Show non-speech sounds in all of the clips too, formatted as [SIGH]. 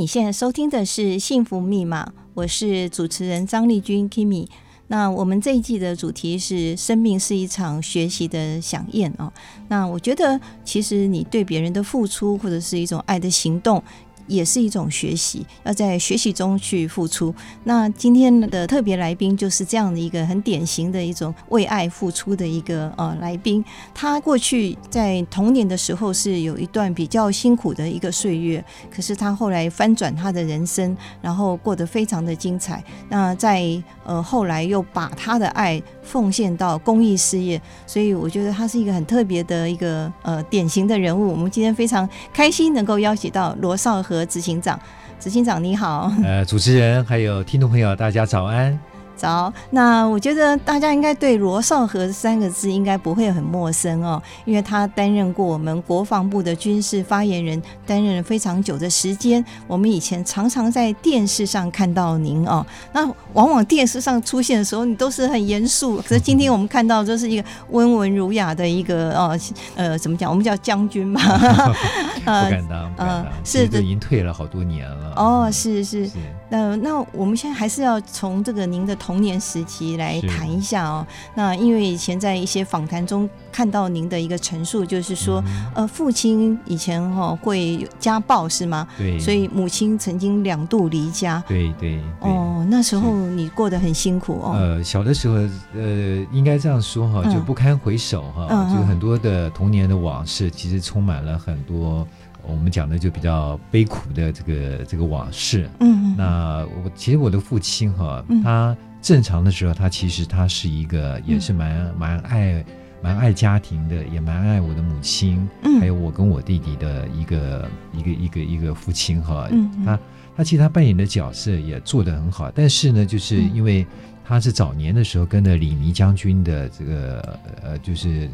你现在收听的是《幸福密码》，我是主持人张丽君 Kimi。那我们这一季的主题是“生命是一场学习的饗宴”哦。那我觉得，其实你对别人的付出，或者是一种爱的行动。也是一种学习，要在学习中去付出。那今天的特别来宾就是这样的一个很典型的一种为爱付出的一个呃来宾。他过去在童年的时候是有一段比较辛苦的一个岁月，可是他后来翻转他的人生，然后过得非常的精彩。那在呃后来又把他的爱奉献到公益事业，所以我觉得他是一个很特别的一个呃典型的人物。我们今天非常开心能够邀请到罗少和执行长，执行长你好。呃，主持人还有听众朋友，大家早安。早，那我觉得大家应该对罗少和三个字应该不会很陌生哦，因为他担任过我们国防部的军事发言人，担任了非常久的时间。我们以前常常在电视上看到您哦，那往往电视上出现的时候，你都是很严肃。可是今天我们看到，这是一个温文儒雅的一个哦，呃，怎么讲？我们叫将军吧？[LAUGHS] 呃，不敢当，呃，是的，已经退了好多年了。哦，是是。是那那我们现在还是要从这个您的童年时期来谈一下哦。那因为以前在一些访谈中看到您的一个陈述，就是说，嗯、呃，父亲以前哈、哦、会家暴是吗？对。所以母亲曾经两度离家。对对。对哦，那时候你过得很辛苦哦。呃，小的时候，呃，应该这样说哈，就不堪回首哈，嗯、就很多的童年的往事，其实充满了很多。我们讲的就比较悲苦的这个这个往事。嗯，那我其实我的父亲哈，他正常的时候，他其实他是一个也是蛮蛮爱蛮爱家庭的，也蛮爱我的母亲，嗯。还有我跟我弟弟的一个一个一个一个父亲哈。嗯，他他其实他扮演的角色也做得很好，但是呢，就是因为他是早年的时候跟着李弥将军的这个呃，就是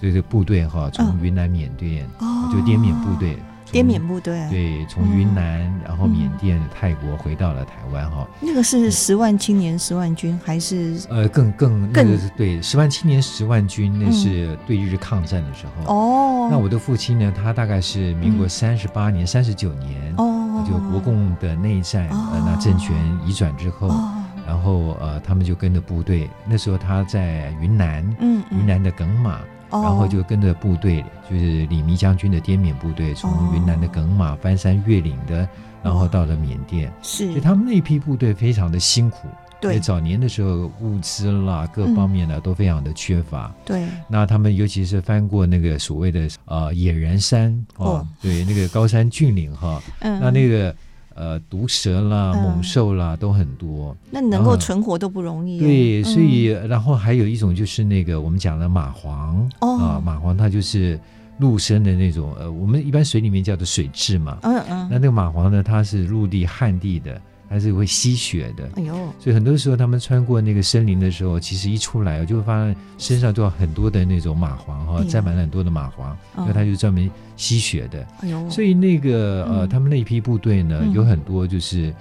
这个部队哈，从云南缅甸哦。就滇缅部队。滇缅部队对，从云南，嗯、然后缅甸、泰国回到了台湾哈。那个是十万青年十万军还是？呃，更更更、那个、是对，十万青年十万军那是对日抗战的时候。哦、嗯。那我的父亲呢？他大概是民国三十八年、三十九年哦，就国共的内战，哦、呃，那政权移转之后，哦、然后呃，他们就跟着部队。那时候他在云南，嗯，云南的耿马。然后就跟着部队，就是李弥将军的滇缅部队，从云南的耿马翻山越岭的，然后到了缅甸。是，所以他们那批部队非常的辛苦。对，早年的时候物资啦，各方面呢都非常的缺乏。对，那他们尤其是翻过那个所谓的呃野人山哦，对，那个高山峻岭哈，那那个。呃，毒蛇啦、猛兽啦，都很多。那能够存活都不容易。对，所以然后还有一种就是那个我们讲的蚂蟥啊，蚂蟥它就是陆生的那种，呃，我们一般水里面叫做水蛭嘛。嗯嗯。那那个蚂蟥呢，它是陆地旱地的。还是会吸血的，哎呦！所以很多时候他们穿过那个森林的时候，其实一出来，我就会发现身上都有很多的那种蚂蟥哈，沾满了很多的蚂蟥，因为它就专门吸血的。哎呦！所以那个呃，他们那一批部队呢，有很多就是。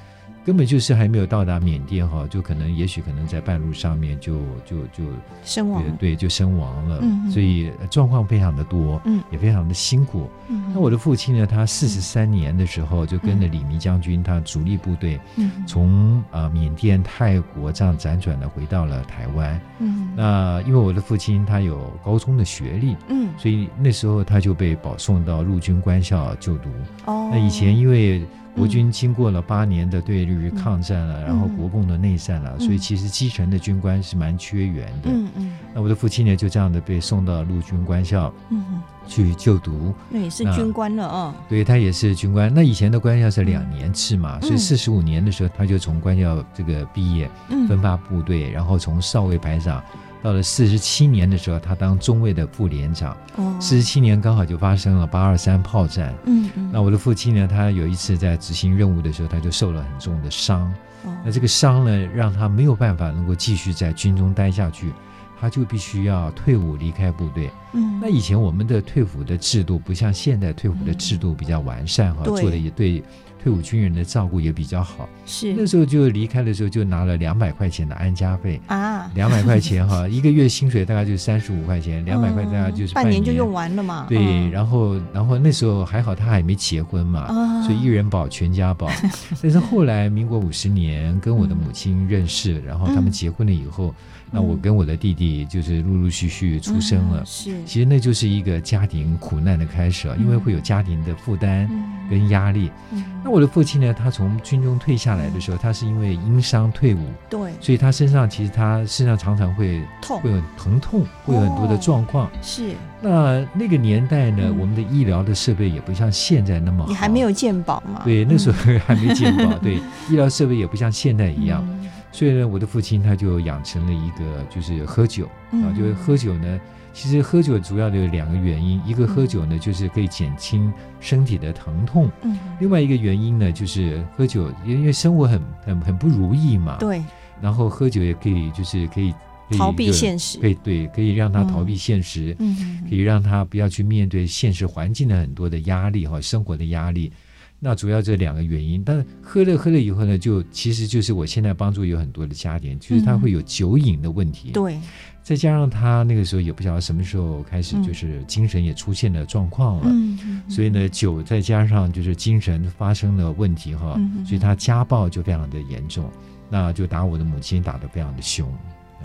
根本就是还没有到达缅甸哈，就可能也许可能在半路上面就就就身亡，对，就身亡了。嗯，所以状况非常的多，嗯，也非常的辛苦。嗯，那我的父亲呢，他四十三年的时候就跟着李弥将军，他主力部队，嗯哼，从呃缅甸、泰国这样辗转的回到了台湾。嗯，那因为我的父亲他有高中的学历，嗯，所以那时候他就被保送到陆军官校就读。哦，那以前因为。国军经过了八年的对日抗战了，嗯、然后国共的内战了，嗯、所以其实基层的军官是蛮缺员的。嗯嗯。嗯，那我的父亲呢，就这样的被送到陆军官校，嗯，去就读。那也是军官了啊。对，他也是军官。那以前的官校是两年制嘛，嗯、所以四十五年的时候，他就从官校这个毕业，分发部队，嗯、然后从少尉排长。到了四十七年的时候，他当中尉的副连长。哦，四十七年刚好就发生了八二三炮战。嗯嗯。那我的父亲呢，他有一次在执行任务的时候，他就受了很重的伤。哦。那这个伤呢，让他没有办法能够继续在军中待下去，他就必须要退伍离开部队。嗯。那以前我们的退伍的制度不像现在退伍的制度比较完善哈，做的也对。退伍军人的照顾也比较好，是那时候就离开的时候就拿了两百块钱的安家费啊，两百块钱哈，[LAUGHS] 一个月薪水大概就三十五块钱，两百块大概就是半年，就用完了嘛。对，然后然后那时候还好他还没结婚嘛，啊、所以一人保全家保。[LAUGHS] 但是后来民国五十年跟我的母亲认识，然后他们结婚了以后。那我跟我的弟弟就是陆陆续续出生了，嗯、是，其实那就是一个家庭苦难的开始因为会有家庭的负担跟压力。嗯、那我的父亲呢，他从军中退下来的时候，他是因为因伤退伍，对，所以他身上其实他身上常常会痛，会有疼痛，会有很多的状况。哦、是，那那个年代呢，嗯、我们的医疗的设备也不像现在那么好，你还没有健保嘛？对，那时候还没健保，嗯、对，[LAUGHS] 医疗设备也不像现在一样。嗯所以呢，我的父亲他就养成了一个，就是喝酒啊，就是喝酒呢。其实喝酒主要的有两个原因，一个喝酒呢就是可以减轻身体的疼痛，嗯，另外一个原因呢就是喝酒，因为生活很很很不如意嘛，对。然后喝酒也可以，就是可以逃避现实，对对，可以让他逃避现实，嗯，可以让他不要去面对现实环境的很多的压力哈，生活的压力。那主要这两个原因，但是喝了喝了以后呢，就其实就是我现在帮助有很多的家庭，就是他会有酒瘾的问题。对、嗯，再加上他那个时候也不晓得什么时候开始，就是精神也出现了状况了。嗯，所以呢，酒再加上就是精神发生了问题哈，嗯、所以他家暴就非常的严重，那就打我的母亲打得非常的凶。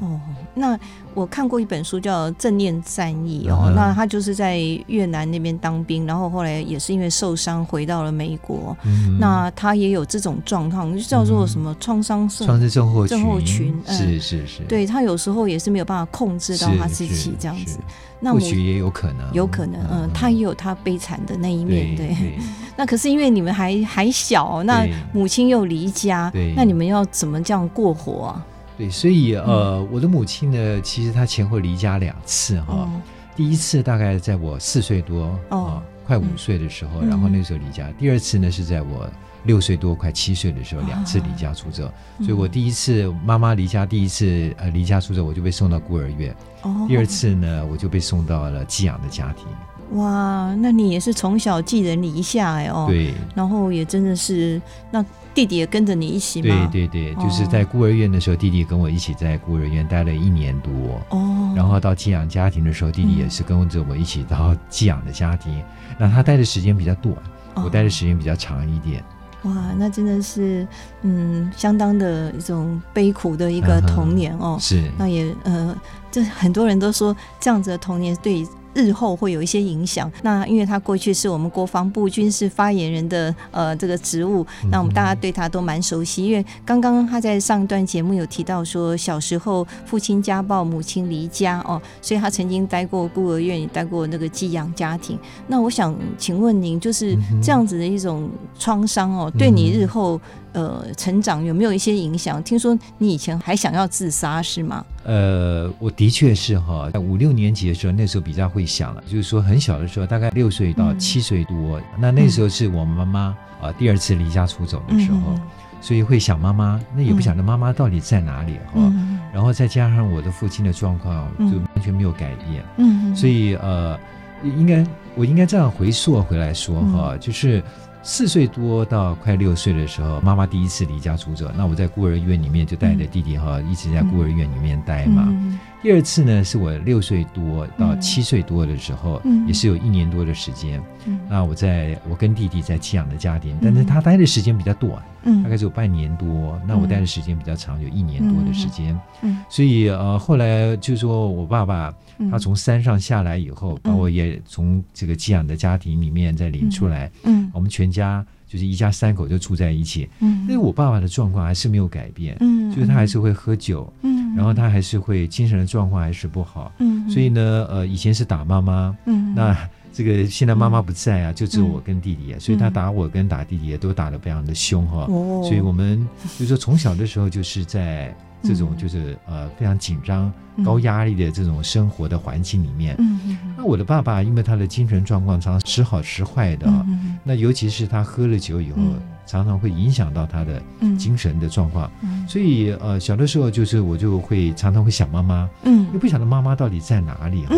哦，那我看过一本书叫《正念战役》哦，嗯、那他就是在越南那边当兵，然后后来也是因为受伤回到了美国。嗯、那他也有这种状况，就叫做什么创伤症创伤症候症候群，嗯、是是是。对，他有时候也是没有办法控制到他自己这样子。那或许也有可能，有可能，嗯，他也有他悲惨的那一面，对。对。[LAUGHS] 那可是因为你们还还小，那母亲又离家，那你们要怎么这样过活啊？对，所以呃，嗯、我的母亲呢，其实她前后离家两次哈。哦、第一次大概在我四岁多啊，哦哦、快五岁的时候，嗯、然后那时候离家。第二次呢是在我六岁多快七岁的时候，两次离家出走。哦、所以我第一次妈妈离家，第一次呃离家出走，我就被送到孤儿院。哦、第二次呢，我就被送到了寄养的家庭。哇，那你也是从小寄人篱下哎哦。对。然后也真的是那。弟弟也跟着你一起吗？对对对，就是在孤儿院的时候，弟弟跟我一起在孤儿院待了一年多。哦，然后到寄养家庭的时候，弟弟也是跟着我一起到寄养的家庭。那他待的时间比较短，我待的时间比较长一点。哇，那真的是嗯，相当的一种悲苦的一个童年哦。是，那也呃，这很多人都说这样子的童年对。日后会有一些影响。那因为他过去是我们国防部军事发言人的呃这个职务，那我们大家对他都蛮熟悉。因为刚刚他在上一段节目有提到说，小时候父亲家暴，母亲离家哦，所以他曾经待过孤儿院，也待过那个寄养家庭。那我想请问您，就是这样子的一种创伤哦，对你日后？呃，成长有没有一些影响？听说你以前还想要自杀是吗？呃，我的确是哈，在五六年级的时候，那时候比较会想了，就是说很小的时候，大概六岁到七岁多，嗯、那那时候是我妈妈啊、呃、第二次离家出走的时候，嗯、所以会想妈妈，那也不晓得妈妈到底在哪里哈。嗯、然后再加上我的父亲的状况，就完全没有改变。嗯，所以呃，应该我应该这样回溯回来说哈，嗯、就是。四岁多到快六岁的时候，妈妈第一次离家出走，那我在孤儿院里面就带着弟弟哈，一直在孤儿院里面待嘛。嗯、第二次呢，是我六岁多到七岁多的时候，嗯、也是有一年多的时间。嗯、那我在我跟弟弟在寄养的家庭，但是他待的时间比较短，嗯、大概只有半年多。那我待的时间比较长，有一年多的时间。嗯、所以呃，后来就是说我爸爸他从山上下来以后，把我也从这个寄养的家庭里面再领出来。嗯，我们全。家就是一家三口就住在一起，嗯，但是我爸爸的状况还是没有改变，嗯，就是他还是会喝酒，嗯，然后他还是会精神的状况还是不好，嗯，所以呢，呃，以前是打妈妈，嗯，那这个现在妈妈不在啊，就只有我跟弟弟啊，所以他打我跟打弟弟也都打得非常的凶哈。所以我们就是说从小的时候就是在。这种就是呃非常紧张、高压力的这种生活的环境里面。嗯，那我的爸爸因为他的精神状况常常时好时坏的，嗯，那尤其是他喝了酒以后，常常会影响到他的精神的状况。嗯，所以呃小的时候就是我就会常常会想妈妈，嗯，又不晓得妈妈到底在哪里哈，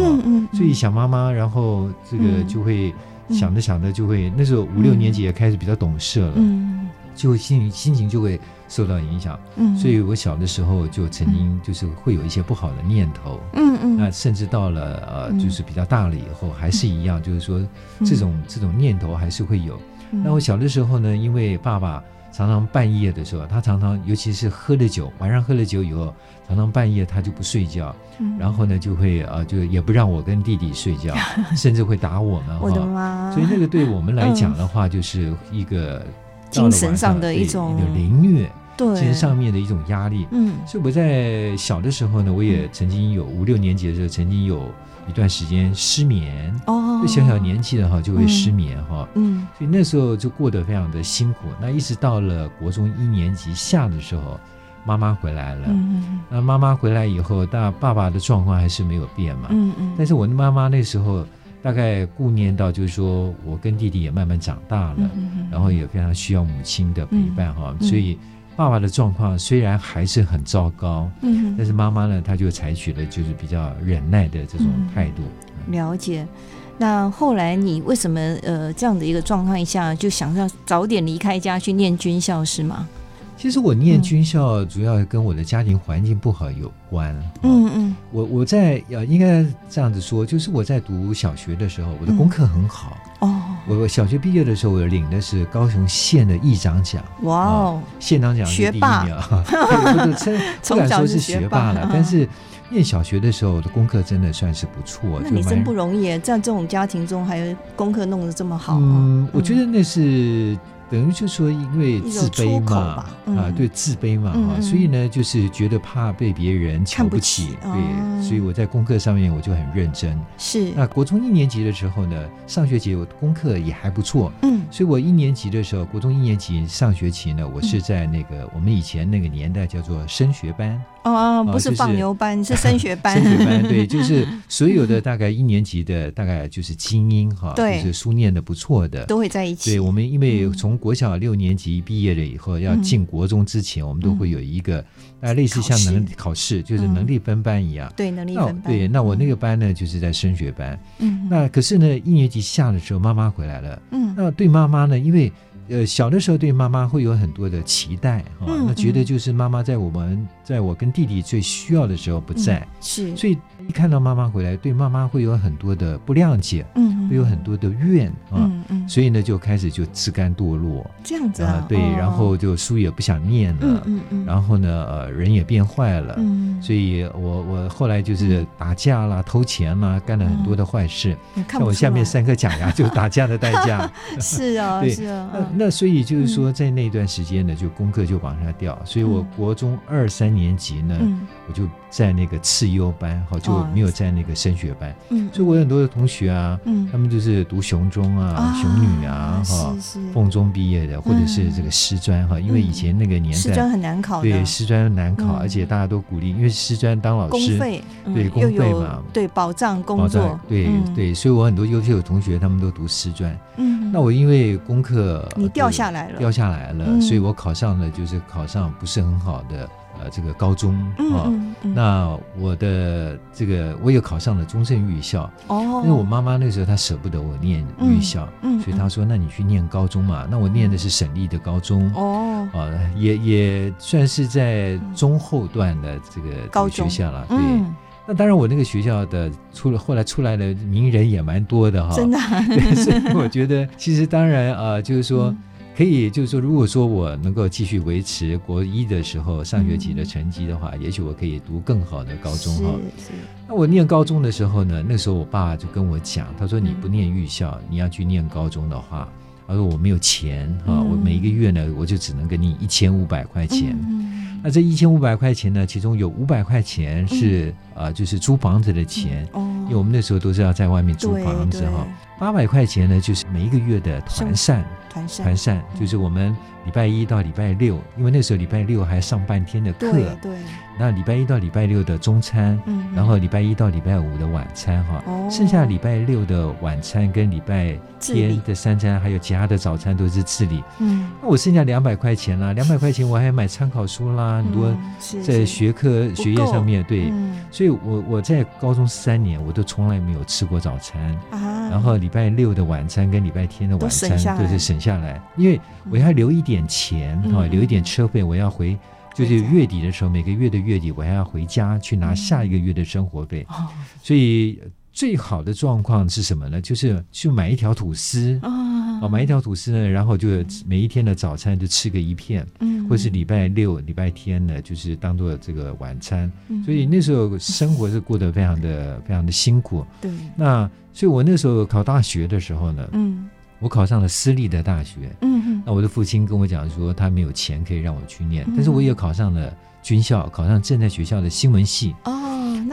所以想妈妈，然后这个就会想着想着就会那时候五六年级也开始比较懂事了，嗯，就心心情就会。受到影响，嗯，所以我小的时候就曾经就是会有一些不好的念头，嗯嗯，那甚至到了呃，就是比较大了以后，还是一样，就是说这种这种念头还是会有。那我小的时候呢，因为爸爸常常半夜的时候，他常常尤其是喝了酒，晚上喝了酒以后，常常半夜他就不睡觉，然后呢就会呃，就也不让我跟弟弟睡觉，[LAUGHS] 甚至会打我们，我的妈！[LAUGHS] 所以那个对我们来讲的话，就是一个。精神上的一种凌虐，对，精神上面的一种压力。嗯，所以我在小的时候呢，我也曾经有五六年级的时候，曾经有一段时间失眠。哦，就小小年纪的哈就会失眠哈。嗯，所以那时候就过得非常的辛苦。那一直到了国中一年级下的时候，妈妈回来了。嗯，那妈妈回来以后，但爸爸的状况还是没有变嘛。嗯嗯，但是我的妈妈那时候。大概顾念到，就是说我跟弟弟也慢慢长大了，嗯、然后也非常需要母亲的陪伴哈、嗯。所以爸爸的状况虽然还是很糟糕，嗯，但是妈妈呢，她就采取了就是比较忍耐的这种态度。嗯、了解。那后来你为什么呃这样的一个状况下，就想要早点离开家去念军校是吗？其实我念军校主要跟我的家庭环境不好有关。嗯嗯，我我在呃应该这样子说，就是我在读小学的时候，我的功课很好。哦，我我小学毕业的时候，我领的是高雄县的议长奖。哇哦，县长奖是第一名。[LAUGHS] 学霸。不是称，不敢说是学霸了，但是念小学的时候，我的功课真的算是不错。那你真不容易，在这种家庭中还有功课弄得这么好。嗯，我觉得那是。等于就说，因为自卑嘛，嗯、啊，对，自卑嘛，啊、嗯，所以呢，就是觉得怕被别人瞧不起，对、哦，所以我在功课上面我就很认真。是，那国中一年级的时候呢，上学期我功课也还不错，嗯，所以我一年级的时候，国中一年级上学期呢，我是在那个、嗯、我们以前那个年代叫做升学班。哦，不是放牛班，[LAUGHS] 是、升学班。升学班，对，[LAUGHS] 就是所有的大概一年级的大概就是精英哈，就是书念的不错的，都会在一起。对，我们因为从国小六年级毕业了以后，要进国中之前，我们都会有一个啊，类似像能考试，就是能力分班一样。对，能力分班。对，那我那个班呢，就是在升学班。嗯，那可是呢，一年级下的时候，妈妈回来了。嗯，那对妈妈呢，因为。呃，小的时候对妈妈会有很多的期待啊，那觉得就是妈妈在我们在我跟弟弟最需要的时候不在，嗯、是，所以一看到妈妈回来，对妈妈会有很多的不谅解，嗯，会有很多的怨啊，嗯嗯，所以呢就开始就自甘堕落，这样子啊，对，然后就书也不想念了，嗯嗯，嗯，然后呢，呃，人也变坏了，嗯，所以我我后来就是打架啦、偷钱啦，干了很多的坏事，像我下面三颗假牙就是打架的代价，[LAUGHS] 是啊，对，是啊。那所以就是说，在那段时间呢，就功课就往下掉。所以我国中二三年级呢，我就在那个次优班，哈，就没有在那个升学班。嗯，所以我有很多的同学啊，嗯，他们就是读雄中啊、雄女啊，哈，凤中毕业的，或者是这个师专哈，因为以前那个年代师专很难考，对，师专难考，而且大家都鼓励，因为师专当老师，对，公费嘛，对，保障工作，对对，所以我很多优秀的同学他们都读师专。嗯，那我因为功课。掉下来了，掉下来了，嗯，所以我考上了，就是考上不是很好的呃这个高中啊，嗯嗯嗯。那我的这个我也考上了中正预校哦，因为我妈妈那时候她舍不得我念预校，嗯，所以她说，那你去念高中嘛。那我念的是省立的高中哦，啊，也也算是在中后段的这个高中学校了，对。那当然，我那个学校的出了后来出来的名人也蛮多的哈，真的。[LAUGHS] 对，所以我觉得其实当然啊，就是说可以，就是说如果说我能够继续维持国一的时候上学期的成绩的话，也许我可以读更好的高中哈。那我念高中的时候呢，那时候我爸爸就跟我讲，他说你不念预校，你要去念高中的话，他说我没有钱哈，我每一个月呢，我就只能给你一千五百块钱。那这一千五百块钱呢，其中有五百块钱是、嗯、呃，就是租房子的钱，哦，因为我们那时候都是要在外面租房子哈。八百块钱呢，就是每一个月的团膳，团膳，团膳就是我们礼拜一到礼拜六，因为那时候礼拜六还上半天的课，对，对。那礼拜一到礼拜六的中餐，嗯，然后礼拜一到礼拜五的晚餐，哈、哦，剩下礼拜六的晚餐跟礼拜天的三餐，还有其他的早餐都是自理，嗯，那我剩下两百块钱啦，两百块钱我还要买参考书啦，很多在学科学业上面，对，嗯、所以我我在高中三年我都从来没有吃过早餐，啊，然后礼拜六的晚餐跟礼拜天的晚餐都是省下来，因为我要留一点钱哈，留一点车费，我要回。就是月底的时候，每个月的月底，我还要回家去拿下一个月的生活费。嗯、所以最好的状况是什么呢？就是去买一条吐司啊，哦，买一条吐司呢，然后就每一天的早餐就吃个一片，嗯，或是礼拜六、礼拜天呢，就是当做这个晚餐。嗯、所以那时候生活是过得非常的、非常的辛苦。对，那所以我那时候考大学的时候呢，嗯。我考上了私立的大学，嗯哼，那我的父亲跟我讲说，他没有钱可以让我去念，嗯、但是我也考上了军校，考上正在学校的新闻系。哦，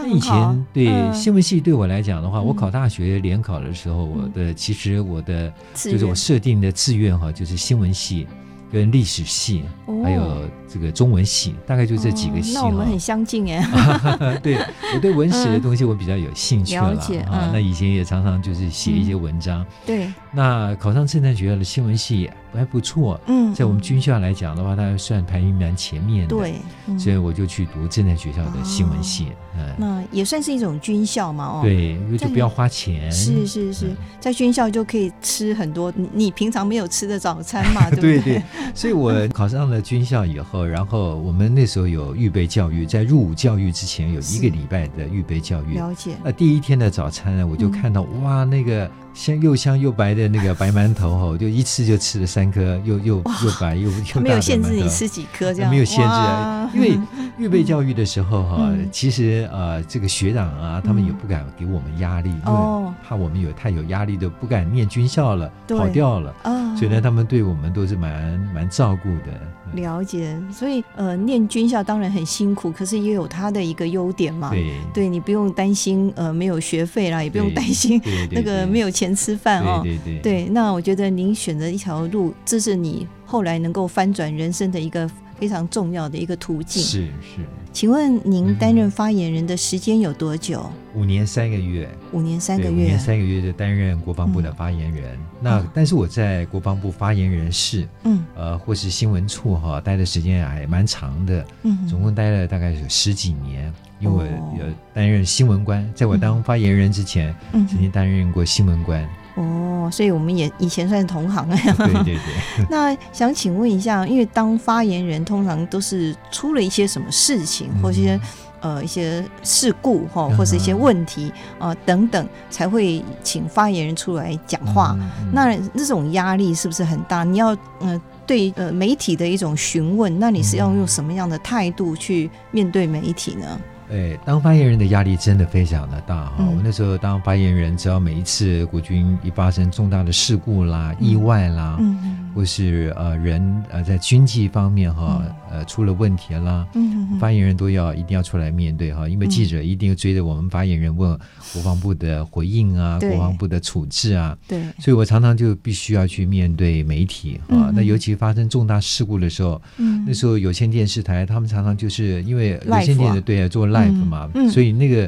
那以前对、嗯、新闻系对我来讲的话，我考大学联考的时候，我的其实我的就是我设定的志愿哈，就是新闻系。跟历史系，还有这个中文系，大概就这几个系。那我们很相近哎。[LAUGHS] 对，我对文史的东西我比较有兴趣了啊。那以前也常常就是写一些文章。对。那考上政战学校的新闻系还不错。嗯。在我们军校来讲的话，它算排名蛮前面的。对。所以我就去读正战学校的新闻系。嗯。那也算是一种军校嘛？哦。对，因为就不要花钱。是是是，在军校就可以吃很多你平常没有吃的早餐嘛？[LAUGHS] 对不对？所以我考上了军校以后，然后我们那时候有预备教育，在入伍教育之前有一个礼拜的预备教育。了解。那第一天的早餐呢，我就看到、嗯、哇，那个香又香又白的那个白馒头哈，就一次就吃了三颗，又又又白又又。没有限制你吃几颗这样。没有限制啊，因为 [LAUGHS] 预备教育的时候哈，嗯、其实呃这个学长啊，他们也不敢给我们压力，嗯、因为怕我们有太有压力的不敢念军校了，跑掉了。嗯、所以呢，他们对我们都是蛮蛮照顾的。了解，所以呃，念军校当然很辛苦，可是也有它的一个优点嘛。对，对你不用担心呃没有学费啦，也不用担心 [LAUGHS] 那个没有钱吃饭哦。对对对。对，那我觉得您选择一条路，这是你后来能够翻转人生的一个非常重要的一个途径。是是。请问您担任发言人的时间有多久？五年三个月。五年三个月。五年三个月就担任国防部的发言人。嗯、那但是我在国防部发言人室，嗯，呃，或是新闻处哈，待的时间还蛮长的。嗯。总共待了大概有十几年，因为我有担任新闻官，在我当发言人之前，嗯，曾经担任过新闻官。哦，所以我们也以前算是同行。对对对。[LAUGHS] [LAUGHS] 那想请问一下，因为当发言人通常都是出了一些什么事情，或一些呃一些事故哈，或是一些问题啊、呃、等等，才会请发言人出来讲话。那这种压力是不是很大？你要嗯、呃、对呃媒体的一种询问，那你是要用什么样的态度去面对媒体呢？对，当发言人的压力真的非常的大哈。嗯、我那时候当发言人，只要每一次国军一发生重大的事故啦、嗯、意外啦，嗯或是呃人呃在经济方面哈呃出了问题啦，嗯，发言人都要一定要出来面对哈，因为记者一定要追着我们发言人问国防部的回应啊，国防部的处置啊，对，所以我常常就必须要去面对媒体啊。那尤其发生重大事故的时候，嗯，那时候有线电视台他们常常就是因为有线电视对啊。做 live 嘛，所以那个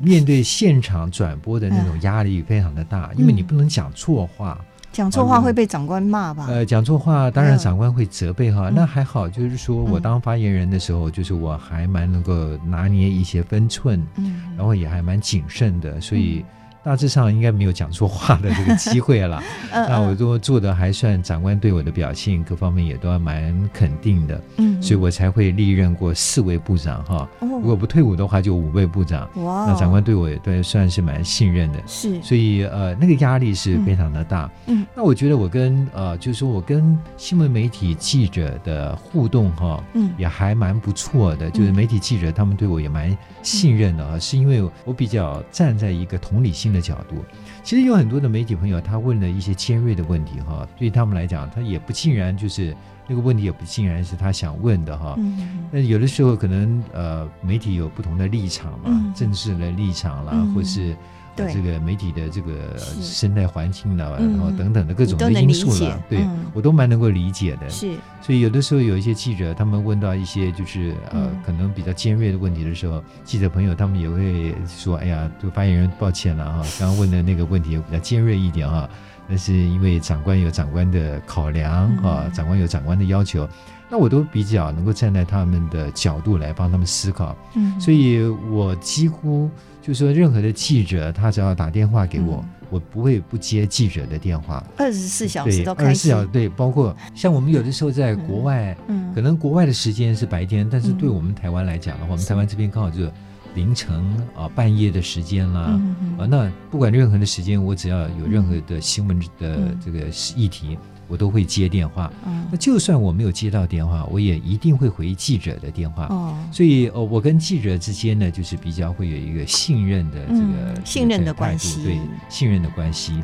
面对现场转播的那种压力非常的大，因为你不能讲错话。讲错话会被长官骂吧？呃，讲错话当然长官会责备哈。那还好，就是说我当发言人的时候，就是我还蛮能够拿捏一些分寸，嗯，然后也还蛮谨慎的，所以。大致上应该没有讲错话的这个机会了。[LAUGHS] 那我都做的还算，长官对我的表现各方面也都还蛮肯定的。嗯，所以我才会历任过四位部长哈。如果不退伍的话，就五位部长。哇，那长官对我也对算是蛮信任的。是，所以呃，那个压力是非常的大。嗯，那我觉得我跟呃，就是说我跟新闻媒体记者的互动哈，嗯，也还蛮不错的。就是媒体记者他们对我也蛮信任的啊，是因为我比较站在一个同理心的角度，其实有很多的媒体朋友，他问了一些尖锐的问题哈，对他们来讲，他也不尽然就是那个问题，也不尽然是他想问的哈。那有的时候可能呃，媒体有不同的立场嘛，政治的立场啦，或是这个媒体的这个生态环境啊，然后等等的各种的因素了，对我都蛮能够理解的。是，所以有的时候有一些记者，他们问到一些就是呃可能比较尖锐的问题的时候，记者朋友他们也会说：“哎呀，这个发言人抱歉了哈，[LAUGHS] 刚刚问的那个问题比较尖锐一点哈，但是因为长官有长官的考量啊，长官有长官的要求。”那我都比较能够站在他们的角度来帮他们思考，嗯，所以我几乎就是说，任何的记者他只要打电话给我，嗯、我不会不接记者的电话，二十四小时都开。二十四小时对，包括像我们有的时候在国外，嗯，嗯可能国外的时间是白天，但是对我们台湾来讲的话，嗯、我们台湾这边刚好就凌晨啊半夜的时间啦，啊，那不管任何的时间，我只要有任何的新闻的这个议题。我都会接电话，嗯，那就算我没有接到电话，我也一定会回记者的电话。哦，所以呃，我跟记者之间呢，就是比较会有一个信任的这个、嗯、信任的关系，对，信任的关系。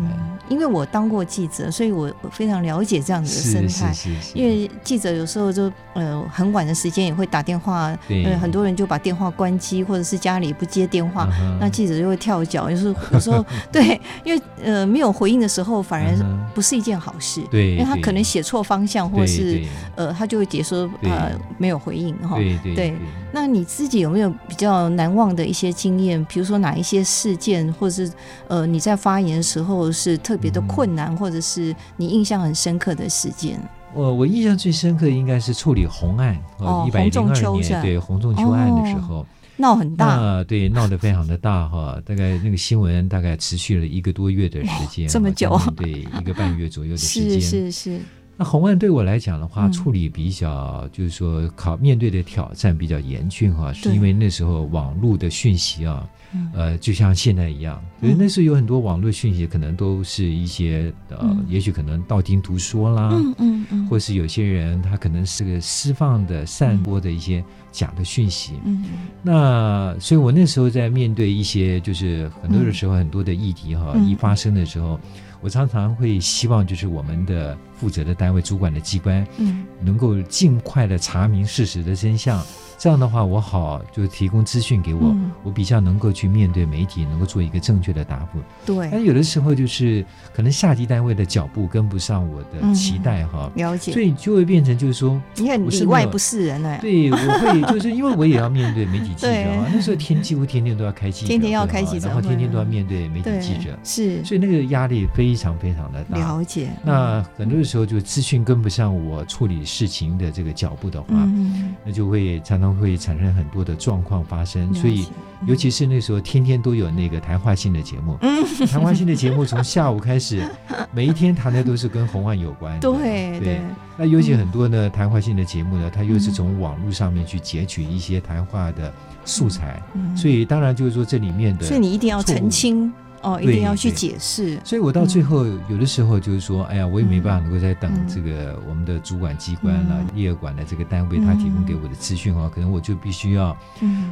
嗯，因为我当过记者，所以我非常了解这样子的生态。因为记者有时候就呃很晚的时间也会打电话，对，很多人就把电话关机，或者是家里不接电话，那记者就会跳脚。有时候有时候对，因为呃没有回应的时候，反而不是一件好事。对，因为他可能写错方向，或是呃他就会解说呃没有回应哈。对对。那你自己有没有比较难忘的一些经验？比如说哪一些事件，或者是呃你在发言的时候？是特别的困难，或者是你印象很深刻的事件。我我印象最深刻的应该是处理红案，哦，一百零二年对红仲秋案的时候，闹很大，对，闹得非常的大哈，大概那个新闻大概持续了一个多月的时间，[LAUGHS] 这么久，对，一个半月左右的时间，是 [LAUGHS] 是是。那红案对我来讲的话，处理比较就是说考面对的挑战比较严峻哈，是因为那时候网络的讯息啊。呃，就像现在一样，因为那时候有很多网络讯息，可能都是一些呃，也许可能道听途说啦，嗯嗯嗯，或是有些人他可能是个释放的、散播的一些假的讯息，嗯，那所以我那时候在面对一些就是很多的时候很多的议题哈，一发生的时候，我常常会希望就是我们的负责的单位、主管的机关，嗯，能够尽快的查明事实的真相。这样的话，我好就提供资讯给我，嗯、我比较能够去面对媒体，能够做一个正确的答复。对，但有的时候就是可能下级单位的脚步跟不上我的期待哈、嗯。了解。所以就会变成就是说，你看里外不是人哎。对，我会就是因为我也要面对媒体记者 [LAUGHS] 啊，那时候天几乎天天都要开记者，天天要开记者，然后天天都要面对媒体记者，是，所以那个压力非常非常的大。了解。那很多的时候就资讯跟不上我处理事情的这个脚步的话，嗯、那就会常常会产生很。多的状况发生，所以尤其是那时候天天都有那个谈话性的节目，[LAUGHS] 谈话性的节目从下午开始，每一天谈的都是跟红案有关。对对，那尤其很多呢谈话性的节目呢，它又是从网络上面去截取一些谈话的素材，所以当然就是说这里面的，所以你一定要澄清。哦，一定要去解释。所以我到最后有的时候就是说，哎呀，我也没办法能够再等这个我们的主管机关了，业管的这个单位他提供给我的资讯啊，可能我就必须要，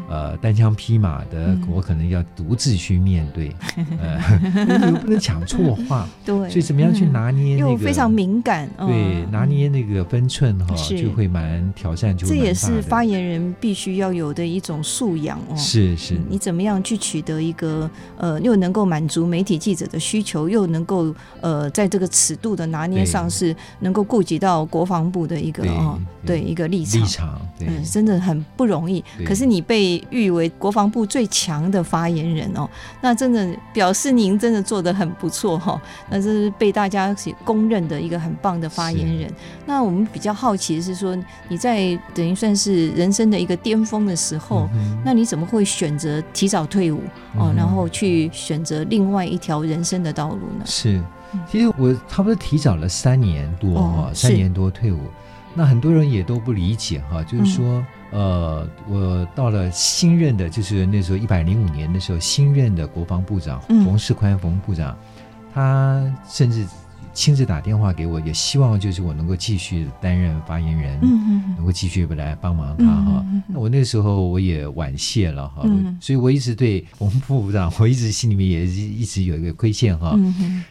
呃，单枪匹马的，我可能要独自去面对，[LAUGHS] 呃，又不能讲错话，[LAUGHS] 对，所以怎么样去拿捏那个非常敏感，对，拿捏那个分寸哈，就会蛮挑战，就这也是发言人必须要有的一种素养哦。是是，你怎么样去取得一个呃，又能够满。满足媒体记者的需求，又能够呃，在这个尺度的拿捏上是能够顾及到国防部的一个哦，对一个立场，立场，嗯，真的很不容易。可是你被誉为国防部最强的发言人哦，那真的表示您真的做的很不错哈，那这是被大家公认的一个很棒的发言人。那我们比较好奇的是说，你在等于算是人生的一个巅峰的时候，那你怎么会选择提早退伍哦，然后去选择？另外一条人生的道路呢？是，其实我差不多提早了三年多哈，哦、三年多退伍。那很多人也都不理解哈，就是说，嗯、呃，我到了新任的，就是那时候一百零五年的时候，新任的国防部长冯世宽冯部长，他甚至亲自打电话给我，也希望就是我能够继续担任发言人，能够继续来帮忙他哈。那我那时候我也婉谢了哈，所以我一直对我们副部长，我一直心里面也一直有一个亏欠哈。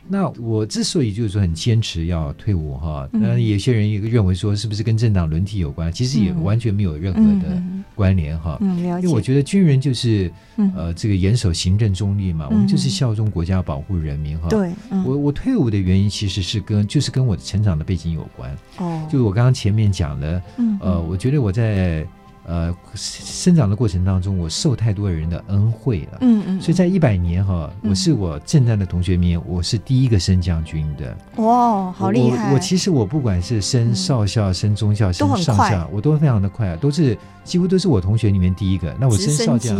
那我之所以就是说很坚持要退伍哈，那有些人也认为说是不是跟政党轮替有关？其实也完全没有任何的关联哈。因为我觉得军人就是呃这个严守行政中立嘛，我们就是效忠国家，保护人民哈。对，我我退伍的原因其实。是跟就是跟我的成长的背景有关。哦，就是我刚刚前面讲的，嗯，呃，我觉得我在呃生长的过程当中，我受太多人的恩惠了，嗯嗯，所以在一百年哈，我是我正战的同学里面，我是第一个升将军的，哇，好厉害！我其实我不管是升少校、升中校、升上校，我都非常的快，都是几乎都是我同学里面第一个。那我升少将。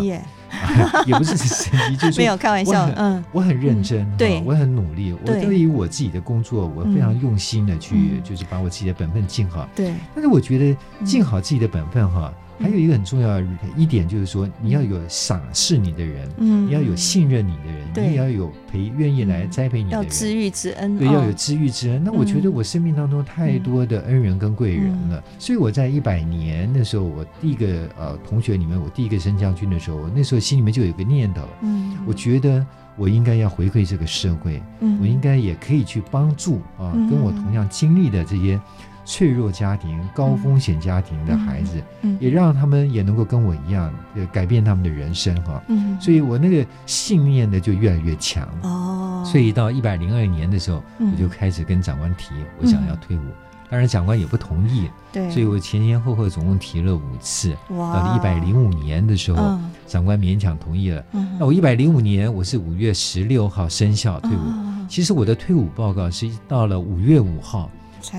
[LAUGHS] 也不是神奇，就是没有开玩笑。嗯，我很认真，对，我很努力。我对于我自己的工作，我非常用心的去，就是把我自己的本分尽好。对。但是我觉得尽好自己的本分哈，还有一个很重要的一点就是说，你要有赏识你的人，嗯，你要有信任你的人，你也要有陪愿意来栽培你的人，要知遇之恩，对，要有知遇之恩。那我觉得我生命当中太多的恩人跟贵人了，所以我在一百年的时候，我第一个呃同学里面，我第一个升将军的时候，我那时候心里面就有一个念头，嗯，我觉得我应该要回馈这个社会，嗯，我应该也可以去帮助啊，跟我同样经历的这些。脆弱家庭、高风险家庭的孩子，也让他们也能够跟我一样，呃改变他们的人生哈。嗯，所以我那个信念呢就越来越强。哦，所以到一百零二年的时候，嗯、我就开始跟长官提，我想要退伍。嗯、当然长官也不同意。对，所以我前前后后总共提了五次。哇，到了一百零五年的时候，嗯、长官勉强同意了。嗯，那我一百零五年我是五月十六号生效退伍。哦、其实我的退伍报告是到了五月五号。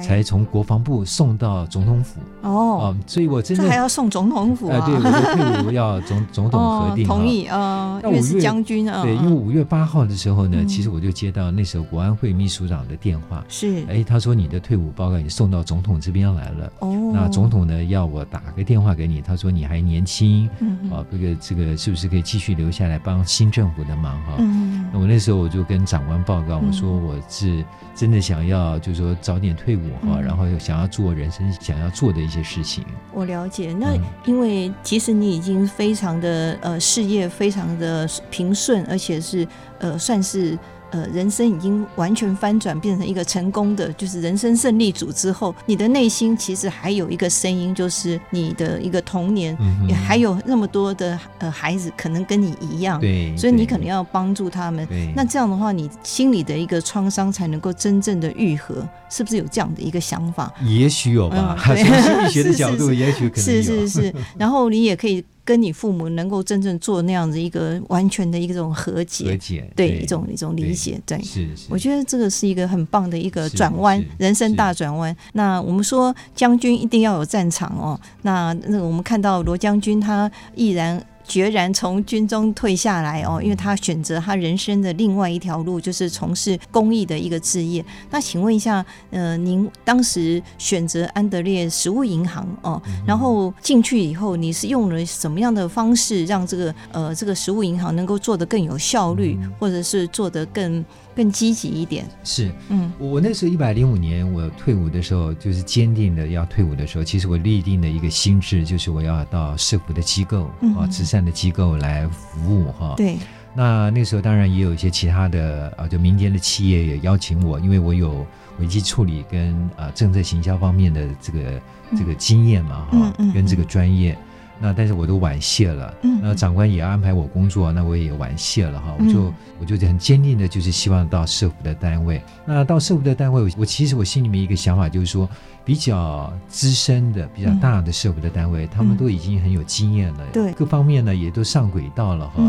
才从国防部送到总统府哦，所以我真的还要送总统府啊？对，我的退伍要总 [LAUGHS] 总统核定同意啊。因为是将军啊。对，因为五月八号的时候呢，其实我就接到那时候国安会秘书长的电话，是哎，他说你的退伍报告已送到总统这边来了。哦，那总统呢要我打个电话给你，他说你还年轻，啊，这个这个是不是可以继续留下来帮新政府的忙哈？嗯，那我那时候我就跟长官报告，我说我是真的想要，就是说早点退。然后又想要做人生想要做的一些事情。我了解，那因为其实你已经非常的呃事业非常的平顺，而且是呃算是。呃，人生已经完全翻转，变成一个成功的，就是人生胜利组之后，你的内心其实还有一个声音，就是你的一个童年，嗯、也还有那么多的呃孩子，可能跟你一样，对，所以你可能要帮助他们。对那这样的话，你心里的一个创伤才能够真正的愈合，是不是有这样的一个想法？也许有吧，从、嗯、心理学的角度，[LAUGHS] 也许可能有。是是是，然后你也可以。跟你父母能够真正做那样子一个完全的一种和解，和解对，对一种一种理解，对，对是是，我觉得这个是一个很棒的一个转弯，人生大转弯。那我们说将军一定要有战场哦，那那个我们看到罗将军他毅然。决然从军中退下来哦，因为他选择他人生的另外一条路，就是从事公益的一个置业。那请问一下，呃，您当时选择安德烈食物银行哦，然后进去以后，你是用了什么样的方式让这个呃这个食物银行能够做得更有效率，或者是做得更？更积极一点。是，嗯，我那时候一百零五年我退伍的时候，就是坚定的要退伍的时候，其实我立定的一个心智就是我要到社福的机构啊，慈善的机构来服务哈。对，那那时候当然也有一些其他的啊，就民间的企业也邀请我，因为我有危机处理跟啊政策行销方面的这个这个经验嘛哈，跟这个专业。那但是我都婉谢了，那长官也安排我工作，那我也婉谢了哈，我就我就很坚定的，就是希望到社福的单位。那到社福的单位，我我其实我心里面一个想法就是说。比较资深的、比较大的社福的单位，他们都已经很有经验了，对。各方面呢也都上轨道了哈。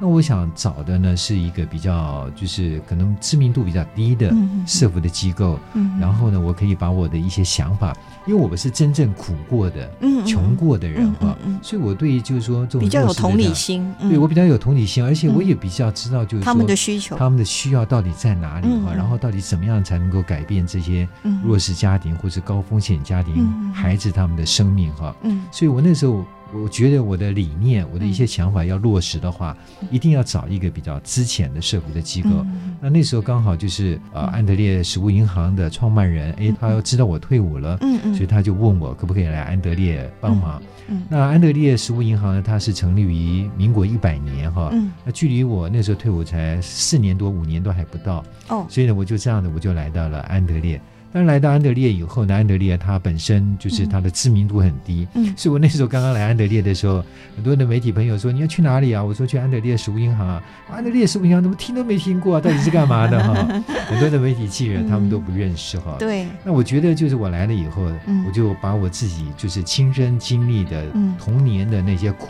那我想找的呢是一个比较就是可能知名度比较低的社福的机构，然后呢，我可以把我的一些想法，因为我们是真正苦过的、穷过的人哈，所以我对于就是说这种比较有同理心，对我比较有同理心，而且我也比较知道就是他们的需求，他们的需要到底在哪里哈，然后到底怎么样才能够改变这些弱势家庭或者高。风险家庭孩子他们的生命哈，嗯，所以我那时候我觉得我的理念，我的一些想法要落实的话，嗯、一定要找一个比较资浅的社福的机构。嗯、那那时候刚好就是呃，安德烈食物银行的创办人，哎，他要知道我退伍了，嗯嗯，所以他就问我可不可以来安德烈帮忙。那安德烈食物银行呢，它是成立于民国一百年哈，嗯，那距离我那时候退伍才四年多五年都还不到。哦，所以呢，我就这样的我就来到了安德烈。当来到安德烈以后呢，安德烈他本身就是他的知名度很低，嗯，所以我那时候刚刚来安德烈的时候，很多的媒体朋友说，你要去哪里啊？我说去安德烈食物银行啊，安德烈食物银行怎么听都没听过啊？到底是干嘛的哈？[LAUGHS] 很多的媒体记者他们都不认识哈。对。那我觉得就是我来了以后，我就把我自己就是亲身经历的童年的那些苦。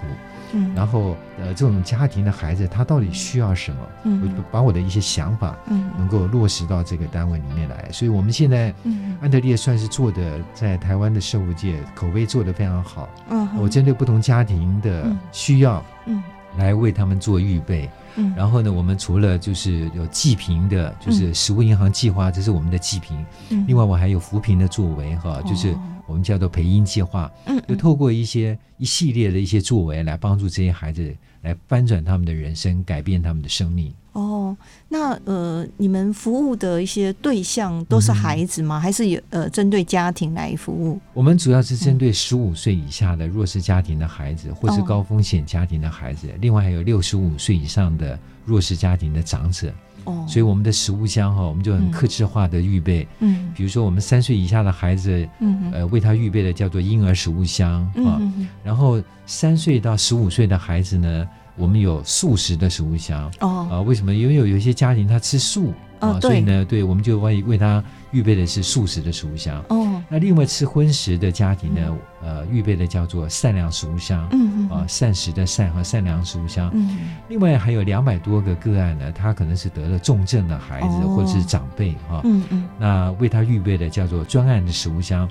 嗯，然后呃，这种家庭的孩子他到底需要什么？嗯，我就把我的一些想法，嗯，能够落实到这个单位里面来。所以，我们现在，嗯，安德烈算是做的在台湾的社福界口碑做得非常好。嗯，我针对不同家庭的需要，嗯，来为他们做预备。嗯，然后呢，我们除了就是有济贫的，就是食物银行计划，这是我们的济贫。嗯，另外我还有扶贫的作为哈，就是。我们叫做培英计划，就透过一些一系列的一些作为来帮助这些孩子来翻转他们的人生，改变他们的生命。哦，那呃，你们服务的一些对象都是孩子吗？嗯、还是有呃针对家庭来服务？我们主要是针对十五岁以下的弱势家庭的孩子，或是高风险家庭的孩子，哦、另外还有六十五岁以上的弱势家庭的长者。哦，所以我们的食物箱哈，我们就很克制化的预备。嗯，比如说我们三岁以下的孩子，嗯，呃，为他预备的叫做婴儿食物箱啊。然后三岁到十五岁的孩子呢，我们有素食的食物箱。哦，啊，为什么？因为有有一些家庭他吃素啊，所以呢，对，我们就为为他预备的是素食的食物箱。哦，那另外吃荤食的家庭呢，呃，预备的叫做善良食物箱。嗯，啊，膳食的善和善良食物箱。嗯，另外还有两百多个个案呢，他可能是得了重症的孩子或者是长辈哈。嗯嗯，那为他预备的叫做专案的食物箱。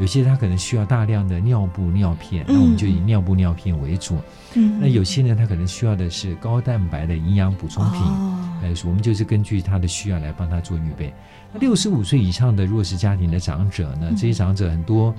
有些他可能需要大量的尿布尿片，那我们就以尿布尿片为主。嗯，那有些呢，他可能需要的是高蛋白的营养补充品，哎，我们就是根据他的需要来帮他做预备。那六十五岁以上的弱势家庭的长者呢，这些长者很多。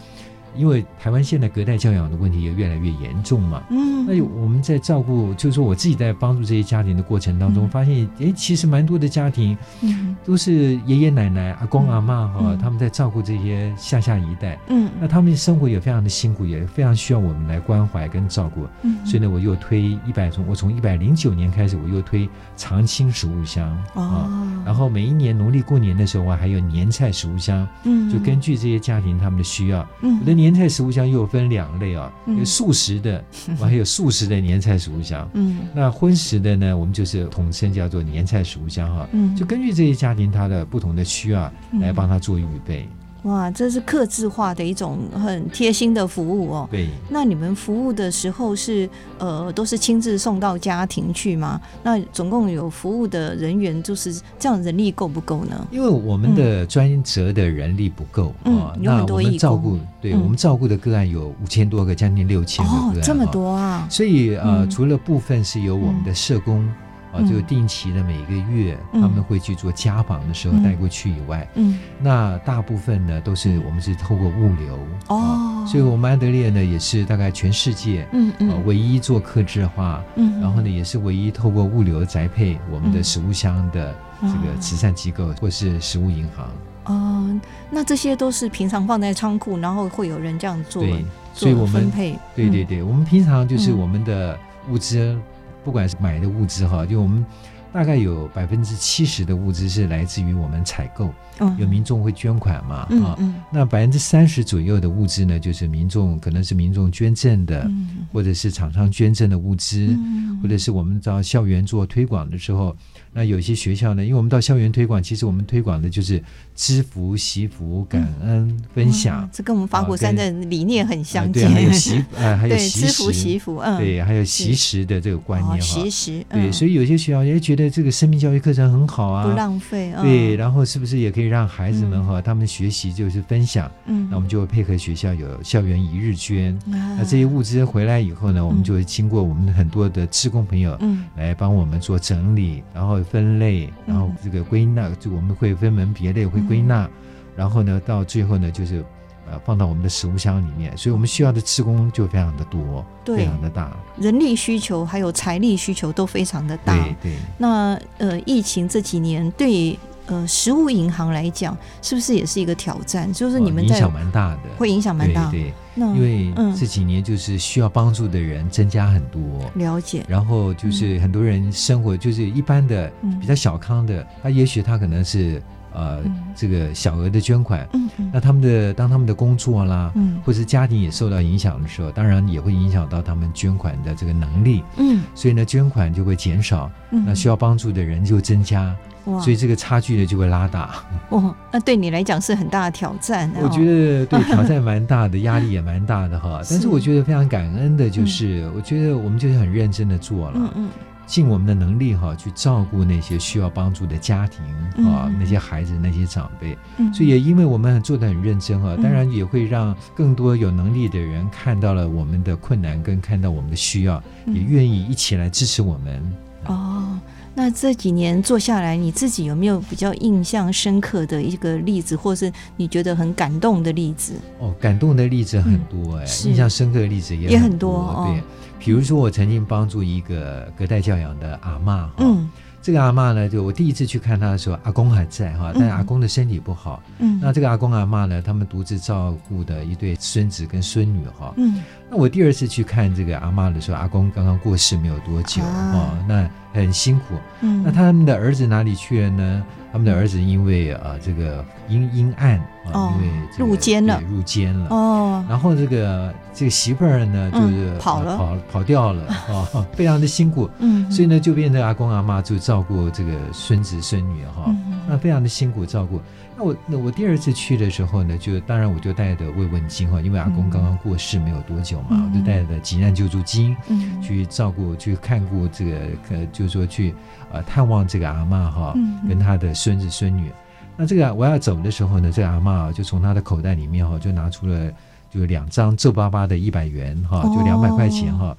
因为台湾现在隔代教养的问题也越来越严重嘛，嗯，那我们在照顾，就是说我自己在帮助这些家庭的过程当中，发现，哎，其实蛮多的家庭，嗯，都是爷爷奶奶、阿公阿妈哈，他们在照顾这些下下一代，嗯，那他们生活也非常的辛苦，也非常需要我们来关怀跟照顾，嗯，所以呢，我又推一百从我从一百零九年开始，我又推长青食物箱啊，然后每一年农历过年的时候，我还有年菜食物箱，嗯，就根据这些家庭他们的需要，嗯，我的。年菜食物箱又有分两类啊，有素食的，[LAUGHS] 我还有素食的年菜食物箱。嗯，那荤食的呢，我们就是统称叫做年菜食物箱哈。嗯，就根据这些家庭他的不同的需要来帮他做预备。哇，这是客制化的一种很贴心的服务哦。对，那你们服务的时候是呃都是亲自送到家庭去吗？那总共有服务的人员就是这样，人力够不够呢？因为我们的专责的人力不够啊，那我们照顾，对我们照顾的个案有五千多个，将近六千个个案，哦，这么多啊！所以呃，除了部分是由我们的社工。啊，就定期的每一个月，他们会去做家访的时候带过去以外，嗯，那大部分呢都是我们是透过物流哦，所以我们安德烈呢也是大概全世界嗯嗯。唯一做客制化，嗯，然后呢也是唯一透过物流宅配我们的食物箱的这个慈善机构或是食物银行。哦，那这些都是平常放在仓库，然后会有人这样做，对，所以我们分配，对对对，我们平常就是我们的物资。不管是买的物资哈，就我们大概有百分之七十的物资是来自于我们采购，有民众会捐款嘛啊，那百分之三十左右的物资呢，就是民众可能是民众捐赠的，或者是厂商捐赠的物资，或者是我们到校园做推广的时候。那有些学校呢，因为我们到校园推广，其实我们推广的就是知福、惜福、感恩、分享。这跟我们法鼓山的理念很相近。对，还有惜，呃，[LAUGHS] 还有惜食。知福惜福，嗯，对，还有惜食的这个观念哈。惜食，对，所以有些学校也觉得这个生命教育课程很好啊，不浪费。对，然后是不是也可以让孩子们哈，他们学习就是分享？嗯，那我们就会配合学校有校园一日捐。那这些物资回来以后呢，我们就会经过我们很多的志工朋友，嗯，来帮我们做整理，然后。分类，然后这个归纳，就我们会分门别类会归纳，然后呢，到最后呢，就是呃放到我们的食物箱里面，所以我们需要的职工就非常的多，对非常的大，人力需求还有财力需求都非常的大。对对。那呃，疫情这几年对。呃，食物银行来讲，是不是也是一个挑战？就是你们在影响蛮大的，会影响蛮大。对，对，那因为这几年就是需要帮助的人增加很多，了解。然后就是很多人生活就是一般的比较小康的，他也许他可能是呃这个小额的捐款，嗯，那他们的当他们的工作啦，嗯，或者是家庭也受到影响的时候，当然也会影响到他们捐款的这个能力，嗯，所以呢，捐款就会减少，那需要帮助的人就增加。哇。所以这个差距呢就会拉大。哦，那对你来讲是很大的挑战。我觉得对挑战蛮大的，压力也蛮大的哈。[LAUGHS] 但是我觉得非常感恩的就是，嗯、我觉得我们就是很认真的做了，嗯，尽我们的能力哈去照顾那些需要帮助的家庭啊，嗯、那些孩子、那些长辈。嗯、所以也因为我们做的很认真哈，当然也会让更多有能力的人看到了我们的困难跟看到我们的需要，也愿意一起来支持我们。哦。那这几年做下来，你自己有没有比较印象深刻的一个例子，或是你觉得很感动的例子？哦，感动的例子很多哎，嗯、印象深刻的例子也很多，也很多对，比如说我曾经帮助一个隔代教养的阿嬷，嗯。这个阿嬷呢，就我第一次去看她的时候，阿公还在哈，但阿公的身体不好。嗯，那这个阿公阿嬷呢，他们独自照顾的一对孙子跟孙女哈。嗯，那我第二次去看这个阿嬷的时候，阿公刚刚过世没有多久啊，那很辛苦。嗯，那他们的儿子哪里去了呢？他们的儿子因为呃这个阴阴暗啊，因为入监了，入监了哦。然后这个这个媳妇儿呢，就是跑了，跑跑掉了啊，[LAUGHS] 非常的辛苦。嗯，所以呢，就变成阿公阿妈就照顾这个孙子孙女哈，那非常的辛苦照顾。那我那我第二次去的时候呢，就当然我就带着慰问金哈，因为阿公刚刚过世没有多久嘛，我就带着急难救助金嗯去照顾去看顾这个呃，就是说去。呃，探望这个阿嬷哈，跟他的孙子孙女。那这个我要走的时候呢，这个阿嬷就从他的口袋里面哈，就拿出了就两张皱巴巴的一百元哈，就两百块钱哈。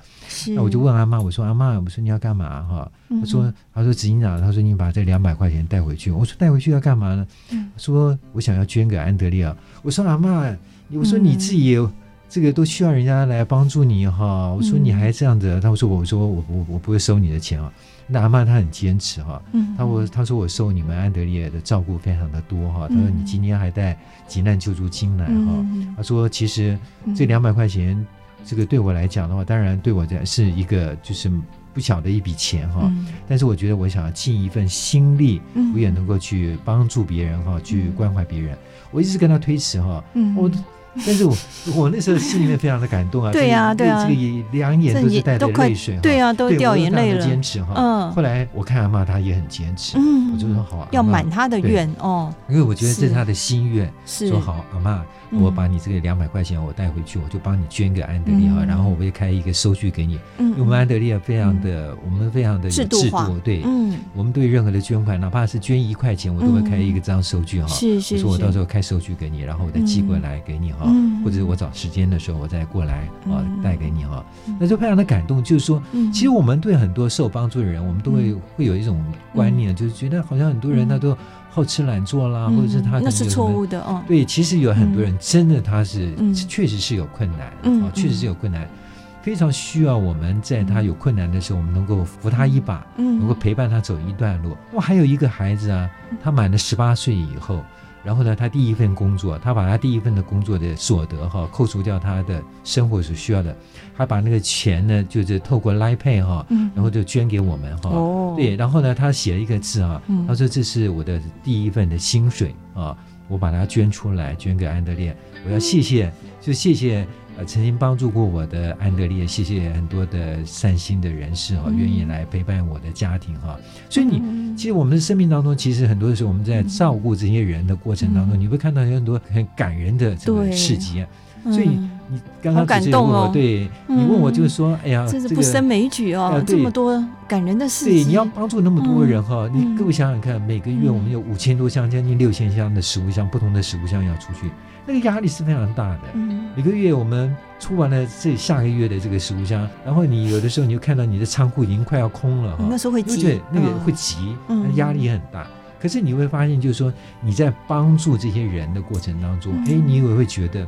那我就问阿嬷，我说阿嬷，我说你要干嘛哈？他说他说执行长，他说你把这两百块钱带回去。我说带回去要干嘛呢？说我想要捐给安德烈。我说阿嬷，我说你自己这个都需要人家来帮助你哈。我说你还这样子，他说我说我我我不会收你的钱啊。那阿嬷她很坚持哈，她我她说我受你们安德烈的照顾非常的多哈，她说你今天还带急难救助金来哈，她说其实这两百块钱，这个对我来讲的话，当然对我这是一个就是不小的一笔钱哈，但是我觉得我想要尽一份心力，我也能够去帮助别人哈，去关怀别人，我一直跟他推辞哈，我。但是我我那时候心里面非常的感动啊，对呀对呀，这个两眼都是带着泪水，对呀都掉眼泪了，坚持哈，嗯，后来我看阿妈她也很坚持，嗯，我就说好啊，要满她的愿哦，因为我觉得这是她的心愿，说好阿妈，我把你这个两百块钱我带回去，我就帮你捐给安德烈哈，然后我会开一个收据给你，因为我们安德烈非常的我们非常的有制度，对，嗯，我们对任何的捐款，哪怕是捐一块钱，我都会开一个张收据哈，是是，说我到时候开收据给你，然后我再寄过来给你哈。或者我找时间的时候，我再过来啊，带给你啊，那就非常的感动。就是说，其实我们对很多受帮助的人，我们都会会有一种观念，就是觉得好像很多人他都好吃懒做啦，或者是他那是错误的哦。对，其实有很多人真的他是确实是有困难啊，确实是有困难，非常需要我们在他有困难的时候，我们能够扶他一把，能够陪伴他走一段路。我，还有一个孩子啊，他满了十八岁以后。然后呢，他第一份工作，他把他第一份的工作的所得哈，扣除掉他的生活所需要的，他把那个钱呢，就是透过 Line Pay 哈，然后就捐给我们哈。哦。对，然后呢，他写了一个字啊，他说这是我的第一份的薪水啊，我把它捐出来，捐给安德烈，我要谢谢，就谢谢。呃，曾经帮助过我的安德烈，谢谢很多的善心的人士哈，愿意来陪伴我的家庭哈。所以你其实我们的生命当中，其实很多的时候我们在照顾这些人的过程当中，你会看到有很多很感人的这个事迹。所以你刚刚感动哦，对你问我就是说，哎呀，这是不胜枚举哦，这么多感人的事情。对，你要帮助那么多人哈，你各位想想看，每个月我们有五千多箱，将近六千箱的食物箱，不同的食物箱要出去。那个压力是非常大的。嗯，每个月我们出完了这下个月的这个食物箱，然后你有的时候你就看到你的仓库已经快要空了哈。那时候会急，对，那个会急，嗯，压力也很大。可是你会发现，就是说你在帮助这些人的过程当中，哎、嗯，你也会觉得，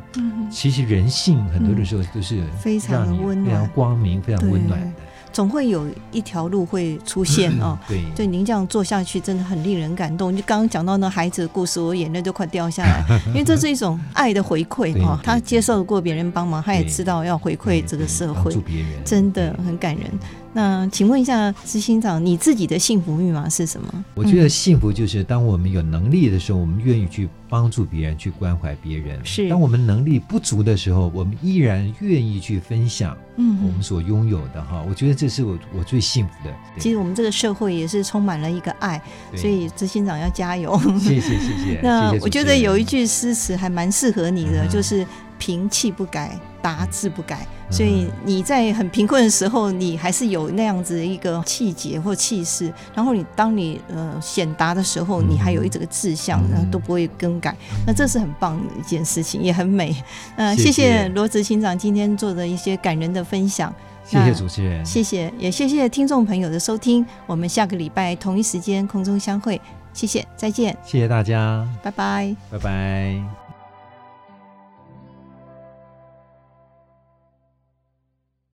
其实人性很多的时候都是非常温暖、非常光明、非常温暖的。总会有一条路会出现哦。对，对，您这样做下去真的很令人感动。就刚刚讲到那孩子的故事，我眼泪都快掉下来，[LAUGHS] 因为这是一种爱的回馈哈。他接受过别人帮忙，他也知道要回馈这个社会，真的很感人。那请问一下执行长，你自己的幸福密码是什么？我觉得幸福就是当我们有能力的时候，我们愿意去帮助别人，去关怀别人。是。当我们能力不足的时候，我们依然愿意去分享，嗯，我们所拥有的哈。我觉得这是我我最幸福的。其实我们这个社会也是充满了一个爱，所以执行长要加油。谢谢谢谢。[LAUGHS] 那我觉得有一句诗词还蛮适合你的，就是。平气不改，达志不改。所以你在很贫困的时候，你还是有那样子的一个气节或气势。然后你当你呃显达的时候，你还有一整个志向，然后都不会更改。那这是很棒的一件事情，也很美。呃，谢谢罗执行长今天做的一些感人的分享。谢谢主持人，谢谢，也谢谢听众朋友的收听。我们下个礼拜同一时间空中相会。谢谢，再见。谢谢大家，拜拜，拜拜。